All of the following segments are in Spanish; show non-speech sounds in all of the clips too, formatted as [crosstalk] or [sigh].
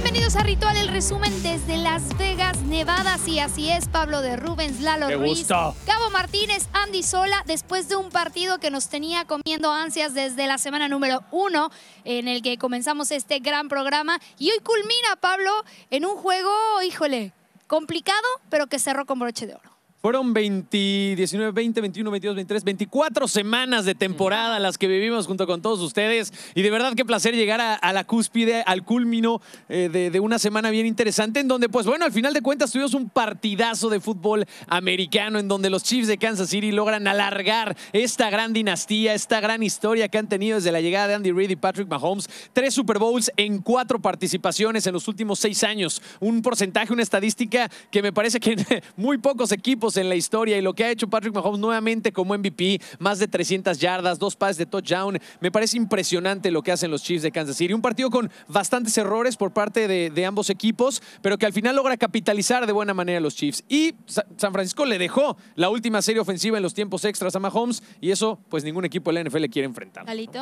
Bienvenidos a Ritual, el resumen desde Las Vegas, Nevada. Sí, así es, Pablo de Rubens, Lalo Ruiz, Cabo Martínez, Andy Sola, después de un partido que nos tenía comiendo ansias desde la semana número uno, en el que comenzamos este gran programa. Y hoy culmina, Pablo, en un juego, híjole, complicado, pero que cerró con broche de oro. Fueron 20, 19, 20, 21, 22, 23, 24 semanas de temporada las que vivimos junto con todos ustedes. Y de verdad qué placer llegar a, la cúspide, al culmino eh, de, una semana bien interesante en donde, pues bueno, al final de cuentas tuvimos un partidazo de fútbol americano en donde los Chiefs de Kansas City logran alargar esta gran dinastía, esta gran historia que han tenido desde la llegada de Andy Reid y Patrick Mahomes. Tres Super Bowls en cuatro participaciones en los últimos seis años. Un porcentaje, una estadística que me parece que [laughs] muy pocos equipos en la historia y lo que ha hecho Patrick Mahomes nuevamente como MVP, más de 300 yardas, dos pases de touchdown. Me parece impresionante lo que hacen los Chiefs de Kansas City. Un partido con bastantes errores por parte de, ambos equipos, pero que al final logra capitalizar de buena manera a los Chiefs. Y San Francisco le dejó la última serie ofensiva en los tiempos extras a Mahomes y eso pues ningún equipo de la NFL quiere enfrentar. Galito,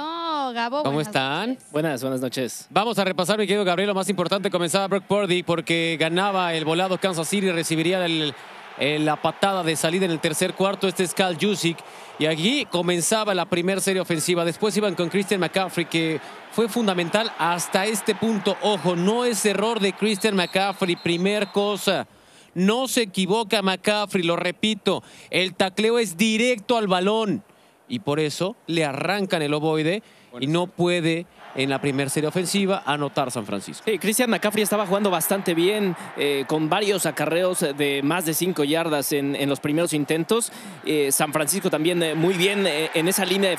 Gabo. ¿Cómo están? Buenas, buenas noches. Vamos a repasar, mi querido Gabriel, lo más importante comenzaba Brock Purdy porque ganaba el volado Kansas City y recibiría el la patada de salida en el tercer cuarto. Este es Cal Jusic. Y aquí comenzaba la primera serie ofensiva. Después iban con Christian McCaffrey, que fue fundamental hasta este punto. Ojo, no es error de Christian McCaffrey. Primer cosa. No se equivoca McCaffrey, lo repito. El tacleo es directo al balón. Y por eso le arrancan el ovoide y no puede en la primera serie ofensiva anotar San Francisco. Sí, Christian McCaffrey estaba jugando bastante bien, eh, con varios acarreos de más de cinco yardas en, los primeros intentos. Eh, San Francisco también eh, muy bien en esa línea,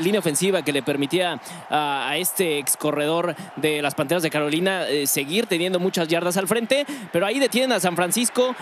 línea ofensiva que le permitía a, este ex corredor de las Panteras de Carolina seguir teniendo muchas yardas al frente, pero ahí detienen a San Francisco,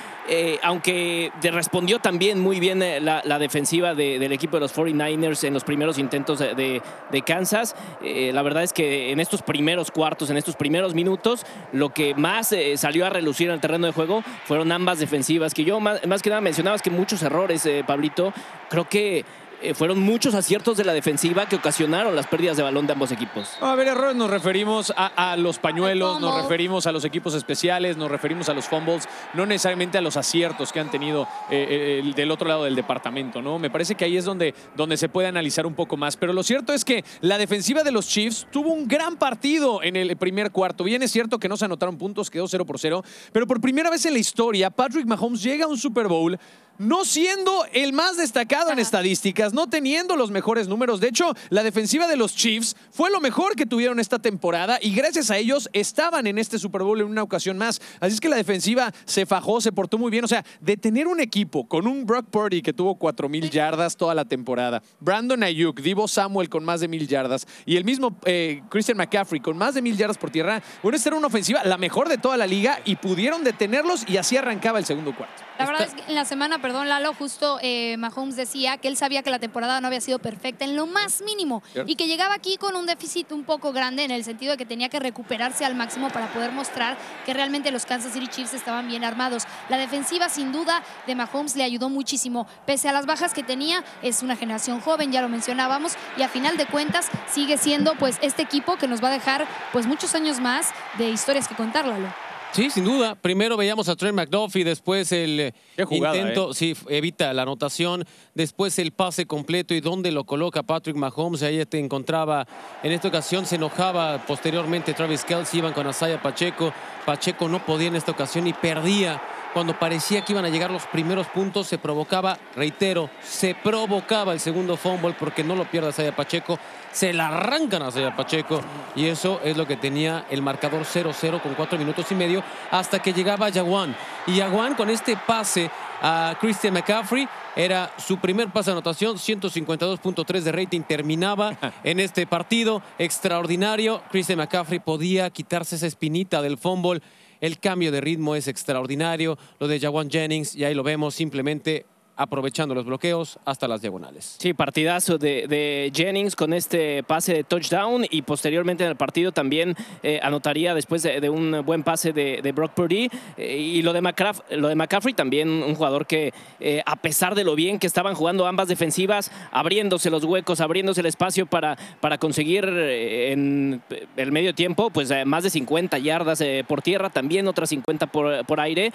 aunque respondió también muy bien la, defensiva del equipo de los 49ers en los primeros intentos de, de Kansas. la verdad es que en estos primeros cuartos, en estos primeros minutos, lo que más eh, salió a relucir en el terreno de juego fueron ambas defensivas, que yo más, que nada mencionabas que muchos errores, eh, Pablito. Creo que eh, fueron muchos aciertos de la defensiva que ocasionaron las pérdidas de balón de ambos equipos. A ver, errores nos referimos a, los pañuelos, nos referimos a los equipos especiales, nos referimos a los fumbles, no necesariamente a los aciertos que han tenido eh, eh, del otro lado del departamento, ¿no? Me parece que ahí es donde, donde se puede analizar un poco más. Pero lo cierto es que la defensiva de los Chiefs tuvo un gran partido en el primer cuarto. Bien es cierto que no se anotaron puntos, quedó 0 por 0, pero por primera vez en la historia, Patrick Mahomes llega a un Super Bowl no siendo el más destacado en estadísticas, no teniendo los mejores números. De hecho, la defensiva de los Chiefs fue lo mejor que tuvieron esta temporada y gracias a ellos estaban en este Super Bowl en una ocasión más. Así es que la defensiva se fajó, se portó muy bien. O sea, de tener un equipo con un Brock Purdy que tuvo 4.000 yardas toda la temporada, Brandon Ayuk, Divo Samuel con más de 1.000 yardas y el mismo eh, Christian McCaffrey con más de 1.000 yardas por tierra, bueno, esta era una ofensiva la mejor de toda la liga y pudieron detenerlos y así arrancaba el segundo cuarto. La verdad es que en la semana, perdón Lalo, justo eh, Mahomes decía que él sabía que la temporada no había sido perfecta en lo más mínimo y que llegaba aquí con un déficit un poco grande en el sentido de que tenía que recuperarse al máximo para poder mostrar que realmente los Kansas City Chiefs estaban bien armados. La defensiva sin duda de Mahomes le ayudó muchísimo. Pese a las bajas que tenía, es una generación joven, ya lo mencionábamos, y a final de cuentas sigue siendo pues este equipo que nos va a dejar pues muchos años más de historias que contar, Lalo. Sí, sin duda. Primero veíamos a Trent McDuffie, después el eh, intento, ¿eh? sí, evita la anotación, después el pase completo y dónde lo coloca Patrick Mahomes. Ahí te encontraba, en esta ocasión se enojaba posteriormente Travis Kelsey, iban con Asaya Pacheco. Pacheco no podía en esta ocasión y perdía. Cuando parecía que iban a llegar los primeros puntos, se provocaba, reitero, se provocaba el segundo fumble porque no lo pierde Asaya Pacheco se la arrancan hacia Pacheco y eso es lo que tenía el marcador 0-0 con cuatro minutos y medio hasta que llegaba Yaguán. Y Yaguán con este pase a Christian McCaffrey era su primer pase de anotación, 152.3 de rating, terminaba [laughs] en este partido extraordinario. Christian McCaffrey podía quitarse esa espinita del fumble. El cambio de ritmo es extraordinario. Lo de Jawan Jennings, y ahí lo vemos, simplemente aprovechando los bloqueos hasta las diagonales. Sí, partidazo de, Jennings con este pase de touchdown y posteriormente en el partido también eh, anotaría después de, un buen pase de, Brock Purdy. Eh, y lo de, McCaff- lo de McCaffrey también, un jugador que eh, a pesar de lo bien que estaban jugando ambas defensivas, abriéndose los huecos, abriéndose el espacio para, para conseguir en el medio tiempo, pues más de 50 yardas por tierra, también otras 50 por, por aire,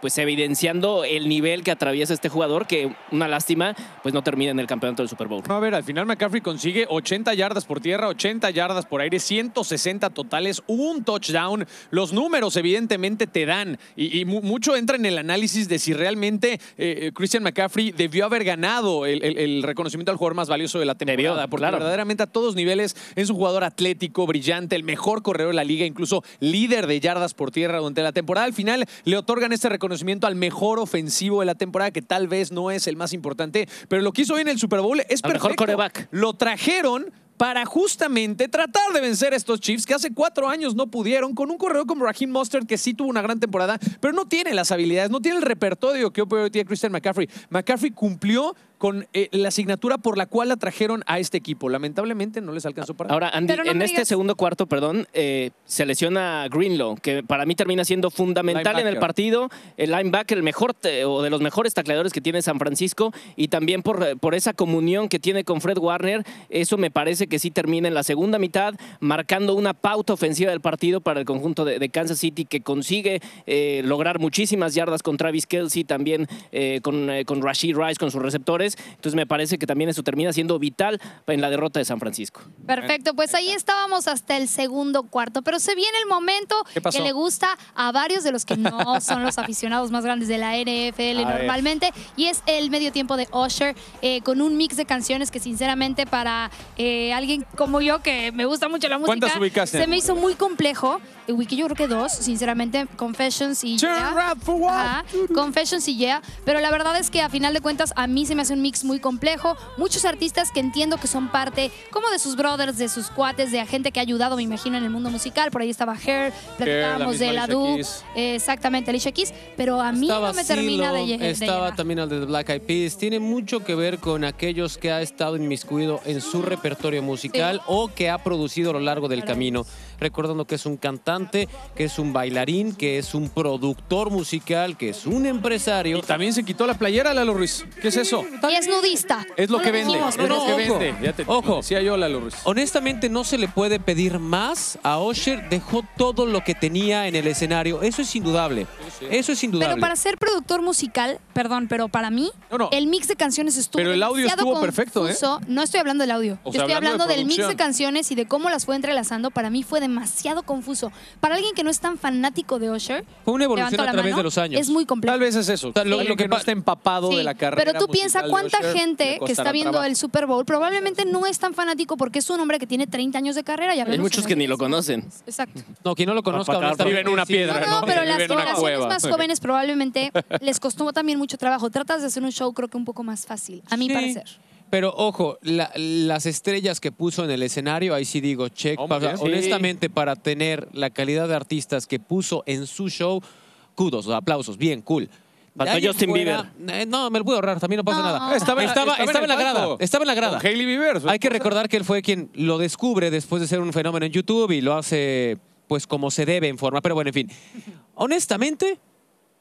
pues evidenciando el nivel que atraviesa este jugador, que una lástima, pues no termina en el campeonato del Super Bowl. No, a ver, al final McCaffrey consigue 80 yardas por tierra, 80 yardas por aire, 160 totales, un touchdown. Los números evidentemente te dan y, y mu- mucho entra en el análisis de si realmente eh, Christian McCaffrey debió haber ganado el, el- el reconocimiento al jugador más valioso de la temporada. Debió, porque claro. verdaderamente a todos niveles es un jugador atlético, brillante, el mejor corredor de la liga, incluso líder de yardas por tierra durante la temporada. Al final le otorgan este reconocimiento al mejor ofensivo de la temporada, que tal vez no es el más importante, pero lo que hizo hoy en el Super Bowl es mejor perfecto. quarterback. Lo trajeron para justamente tratar de vencer a estos Chiefs que hace cuatro años no pudieron, con un corredor como Raheem Mostert que sí tuvo una gran temporada, pero no tiene las habilidades, no tiene el repertorio que hoy tiene Christian McCaffrey. McCaffrey cumplió con eh, la asignatura por la cual la trajeron a este equipo. Lamentablemente no les alcanzó para Ahora, Andy, no en este digas- segundo cuarto, perdón, eh, se lesiona Greenlow, que para mí termina siendo fundamental en el partido. El linebacker, el mejor o de los mejores tacleadores que tiene San Francisco, y también por, por esa comunión que tiene con Fred Warner, eso me parece que sí termina en la segunda mitad, marcando una pauta ofensiva del partido para el conjunto de, de Kansas City, que consigue eh, lograr muchísimas yardas con Travis Kelsey, también eh, con, eh, con Rashid Rice, con sus receptores. Entonces me parece que también eso termina siendo vital en la derrota de San Francisco. Perfecto, pues ahí estábamos hasta el segundo cuarto, pero se viene el momento que le gusta a varios de los que no [laughs] son los aficionados más grandes de la NFL A ver. normalmente, y es el medio tiempo de Usher, eh, con un mix de canciones que sinceramente para eh, alguien como yo que me gusta mucho la música, se me hizo muy complejo. Ubiqué yo creo que dos, sinceramente, Confessions y Turn Yeah. for what? Ajá, Confessions y Yeah, pero la verdad es que a final de cuentas a mí se me hace un mix muy complejo. Muchos artistas que entiendo que son parte como de sus brothers, de sus cuates, de gente que ha ayudado, me imagino, en el mundo musical. Por ahí estaba Hair, platicábamos de la Du, eh, exactamente, Alicia Keys, pero a mí Estaba no me termina de, Silo, de Estaba también el de The Black Eyed Peas. Tiene mucho que ver con aquellos que ha estado inmiscuido en su repertorio musical Sí. o que ha producido a lo largo del Claro. camino. Recordando que es un cantante, que es un bailarín, que es un productor musical, que es un empresario. Y también se quitó la playera, Lalo Ruiz. ¿Qué es eso? Y es nudista. Es lo No que vende. dijimos, Es lo que ojo, vende. Ya te ojo. decía yo, Lalo Ruiz. Honestamente no se le puede pedir más a Osher. Dejó todo lo que tenía en el escenario. Eso es indudable. Eso es indudable. Pero para ser productor musical, perdón, pero para mí, No, no. el mix de canciones estuvo Pero el audio estuvo perfecto, ¿eh? No estoy hablando del audio. O Yo estoy hablando hablando, de del mix de canciones y de cómo las fue entrelazando. Para mí fue demasiado confuso. Para alguien que no es tan fanático de Usher, Fue una evolución a través mano, de los años. Es muy complejo. Tal vez es eso. sea, lo- que no está empapado Sí, de la carrera. pero tú piensas cuánta Usher, gente que está viendo trabajo. el Super Bowl probablemente no es tan fanático porque es un hombre que tiene 30 años de carrera. Ya Hay muchos que ni lo conocen. Exacto. No, quien no lo conozca, Vive en una piedra, No, no, ¿no? pero las generaciones más jóvenes probablemente les costó también mucho trabajo. Tratas de hacer un show creo que un poco más fácil, a mi Sí, parecer. Pero ojo, la- las estrellas que puso en el escenario, ahí sí digo, check. Sea, bien. Sí. honestamente, para tener la calidad de artistas que puso en su show, kudos, aplausos, bien, cool. Faltó en Justin fuera, eh, no, me lo puedo ahorrar, también no pasa No. nada. Estaba, estaba, estaba en la grada, estaba en la grada. Hailey Bieber. Hay que recordar que él fue quien lo descubre después de ser un fenómeno en YouTube y lo hace pues como se debe en forma. Pero bueno, en fin. Honestamente,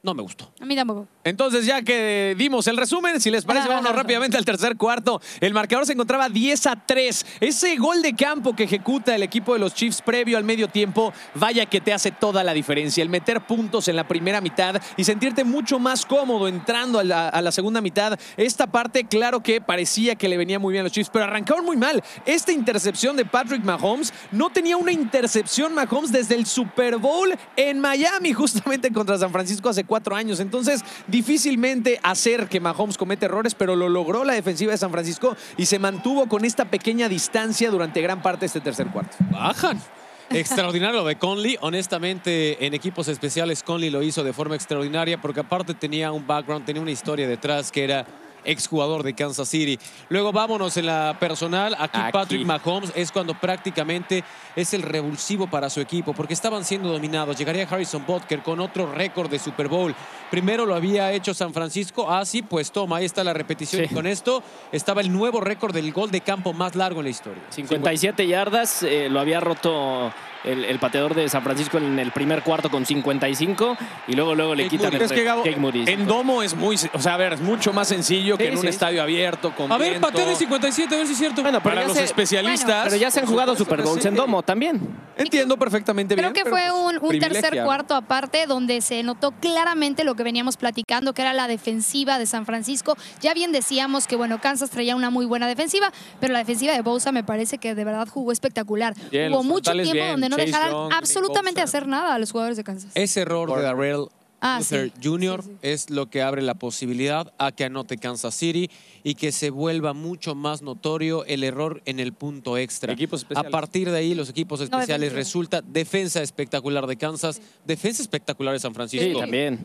no me gustó. A mí tampoco. Entonces, ya que dimos el resumen, si les parece, vámonos rápidamente al tercer cuarto. El marcador se encontraba 10 a 3. Ese gol de campo que ejecuta el equipo de los Chiefs previo al medio tiempo, vaya que te hace toda la diferencia. El meter puntos en la primera mitad y sentirte mucho más cómodo entrando a la, a la segunda mitad. Esta parte, claro que parecía que le venía muy bien a los Chiefs, pero arrancaron muy mal. Esta intercepción de Patrick Mahomes no tenía una intercepción Mahomes desde el Super Bowl en Miami, justamente contra San Francisco hace cuatro años. Entonces, difícilmente hacer que Mahomes cometa errores, pero lo logró la defensiva de San Francisco y se mantuvo con esta pequeña distancia durante gran parte de este tercer cuarto. Bajan. Extraordinario lo de Conley. Honestamente, en equipos especiales, Conley lo hizo de forma extraordinaria porque aparte tenía un background, tenía una historia detrás que era exjugador de Kansas City. Luego vámonos en la personal. Aquí, Aquí. Patrick Mahomes es cuando prácticamente es el revulsivo para su equipo, porque estaban siendo dominados. Llegaría Harrison Butker con otro récord de Super Bowl. Primero lo había hecho San Francisco. Ah, sí, pues toma, ahí está la repetición. Sí. Y con esto estaba el nuevo récord del gol de campo más largo en la historia. 57 yardas, eh, lo había roto el, el pateador de San Francisco en el primer cuarto con 55 y luego luego le Jake quitan Moody. el Es que Gabo, Jake Moody. en domo es muy, o sea, a ver, es mucho más sencillo que Sí, en un sí. estadio abierto con A ver, viento. patea de 57, a ver si es cierto. Bueno, pero Para los se- especialistas. Pero ya se han jugado Super que Bowls sí. en domo también. Entiendo perfectamente Creo bien. que pero, fue pues, un, un tercer cuarto aparte donde se notó claramente lo que veníamos platicando, que era la defensiva de San Francisco. Ya bien decíamos que, bueno, Kansas traía una muy buena defensiva, pero la defensiva de Bosa me parece que de verdad jugó espectacular. Bien, Hubo mucho tiempo bien, donde no Chase dejaran Young, Nick absolutamente hacer nada a los jugadores de Kansas. Ese error de Darrell Ah, Luther sí. Jr. Sí, sí. es lo que abre la posibilidad a que anote Kansas City y que se vuelva mucho más notorio el error en el punto extra. Equipos a partir de ahí, los equipos especiales resulta defensa espectacular de Kansas, defensa espectacular de San Francisco. Sí, también.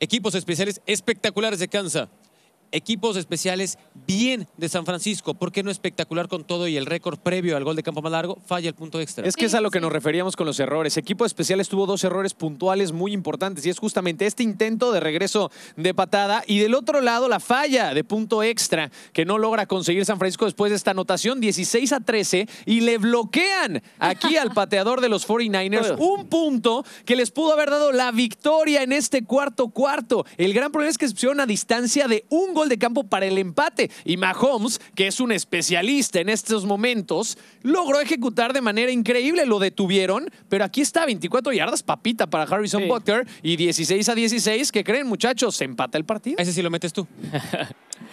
Equipos especiales espectaculares de Kansas. Equipos especiales bien de San Francisco. ¿Por qué no espectacular con todo y el récord previo al gol de campo más largo? Falla el punto extra. Es que es a lo que nos referíamos con los errores. Equipo especiales tuvo dos errores puntuales muy importantes y es justamente este intento de regreso de patada y del otro lado la falla de punto extra que no logra conseguir San Francisco después de esta anotación 16 a 13 y le bloquean aquí al [laughs] pateador de los 49ers un punto que les pudo haber dado la victoria en este cuarto cuarto. El gran problema es que se pusieron a distancia de un gol de campo para el empate y Mahomes, que es un especialista en estos momentos, logró ejecutar de manera increíble. Lo detuvieron, pero aquí está 24 yardas, papita para Harrison Sí. Butker y 16 a 16. ¿Qué creen, muchachos? Se empata el partido. Ese sí lo metes tú.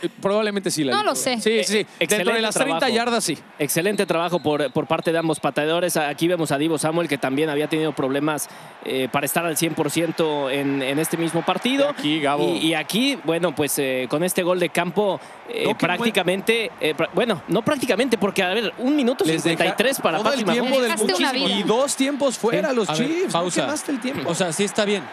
Eh, [laughs] Probablemente sí. No Lalito. lo sé. Sí, sí. sí. Dentro de Excelente las 30 trabajo. yardas, sí. Excelente trabajo por, por parte de ambos pateadores. Aquí vemos a Divo Samuel, que también había tenido problemas eh, para estar al 100% en, en este mismo partido. Y aquí, Gabo. Y, y aquí, bueno, pues eh, con este gol de campo, eh, No, prácticamente, eh, pra- bueno, no prácticamente, porque a ver, un minuto Les deja 53 para Todo el Patrick tiempo del. Y dos tiempos fuera Sí. los A ver, Chiefs. pausa. No el tiempo. O sea, sí está bien.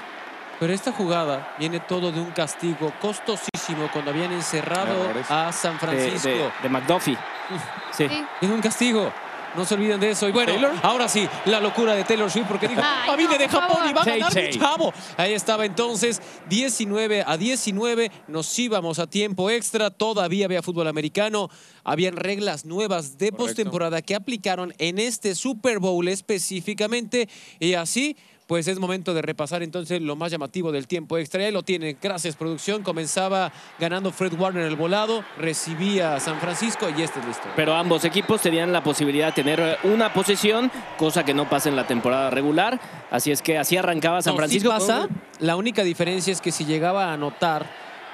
Pero esta jugada viene todo de un castigo costosísimo cuando habían encerrado Errores. a San Francisco. de, de McDuffie. Sí. Sí. Viene un castigo. No se olviden de eso. Y bueno, ¿Taylor? ahora sí, la locura de Taylor Swift porque dijo, Ay, "Ah, vine no, de Japón favor". y va a ganar mi Tay. chavo. Ahí estaba entonces, 19 a 19. Nos íbamos a tiempo extra. Todavía había fútbol americano. Habían reglas nuevas de postemporada que aplicaron en este Super Bowl específicamente. Y así. Pues es momento de repasar entonces lo más llamativo del tiempo extra. Y ahí lo tiene. Gracias, producción. Comenzaba ganando Fred Warner el volado. Recibía a San Francisco y esta es la historia. Pero ambos equipos tenían la posibilidad de tener una posesión, cosa que no pasa en la temporada regular. Así es que así arrancaba San No, Francisco. sí pasa. La única diferencia es que si llegaba a anotar,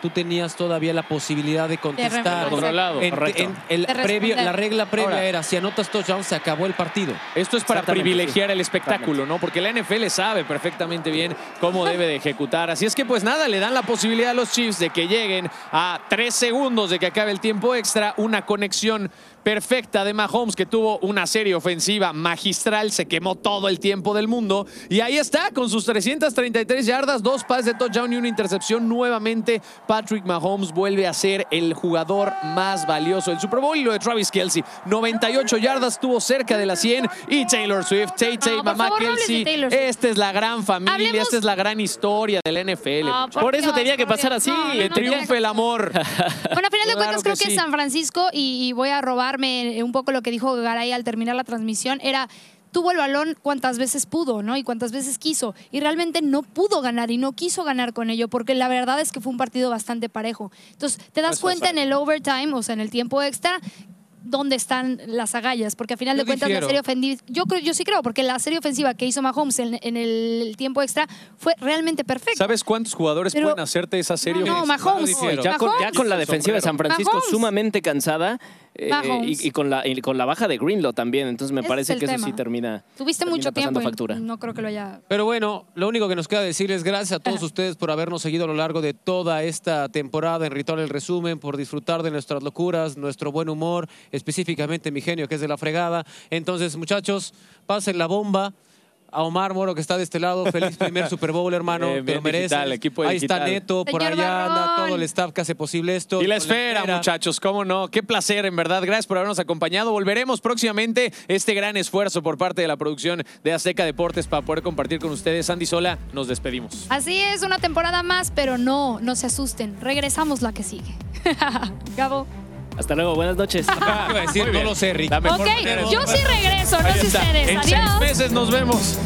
tú tenías todavía la posibilidad de contestar. Controlado, En- en el De previo- la regla previa Ahora. era, si anotas touchdown, se acabó el partido. Esto es para privilegiar el espectáculo, ¿no? Porque la NFL sabe perfectamente bien cómo [laughs] debe de ejecutar. Así es que, pues nada, le dan la posibilidad a los Chiefs de que lleguen a tres segundos de que acabe el tiempo extra. Una conexión perfecta de Mahomes, que tuvo una serie ofensiva magistral, se quemó todo el tiempo del mundo. Y ahí está, con sus 333 yardas, dos pases de touchdown y una intercepción. Nuevamente, Patrick Mahomes vuelve a ser el jugador más valioso del Super Bowl. Y lo de Travis Kelsey, 98 yardas, estuvo cerca de las 100. Y Taylor Swift, Tay Tay, No, mamá favor, Kelsey. Esta es la gran familia, Hablemos- esta es la gran historia del NFL. No. Por eso tenía que pasar así. Que triunfe el amor. Bueno, a final de [laughs] Claro cuentas creo que que, sí. San Francisco, y, y voy a robarme un poco lo que dijo Garay al terminar la transmisión, era tuvo el balón cuantas veces pudo, ¿no? Y cuantas veces quiso. Y realmente no pudo ganar y no quiso ganar con ello, porque la verdad es que fue un partido bastante parejo. Entonces, te das cuenta en el overtime, o sea, en el tiempo extra, dónde están las agallas, porque a final Yo de cuentas difiero. la serie ofensiva, yo creo, yo sí creo, porque la serie ofensiva que hizo Mahomes en, en el tiempo extra fue realmente perfecta. ¿Sabes cuántos jugadores Pero- pueden hacerte esa serie? No, no? Mahomes. difiero. Ya con, ya Mahomes. con la defensiva de San Francisco Mahomes. sumamente cansada eh, Mahomes. y, y con la, y con la baja de Greenlaw también. Entonces me Ese parece es que eso sí termina. Tuviste termina mucho tiempo factura. no creo que lo haya Pero bueno, lo único que nos queda decirles gracias a todos [laughs] ustedes por habernos seguido a lo largo de toda esta temporada en Ritual el Resumen, por disfrutar de nuestras locuras, nuestro buen humor, específicamente mi genio que es de la fregada. Entonces, muchachos, pasen la bomba. A Omar Moro, que está de este lado. Feliz primer Super Bowl, [laughs] hermano. Eh, Te lo mereces. digital, equipo Ahí está. Neto, por Señor allá anda todo el staff que hace posible esto. Y la Con esfera, muchachos, cómo no. Qué placer, en verdad. Gracias por habernos acompañado. Volveremos próximamente. Este gran esfuerzo por parte de la producción de Azteca Deportes para poder compartir con ustedes. Andy Sola, nos despedimos. Así es, una temporada más, pero no, no se asusten. Regresamos la que sigue. [laughs] Gabo. Hasta luego, buenas noches. ¿Qué [laughs] iba a decir? No lo sé, Rick. La mejor Ok, manera yo sí regreso, no sé ustedes. En Adiós. seis meses nos vemos.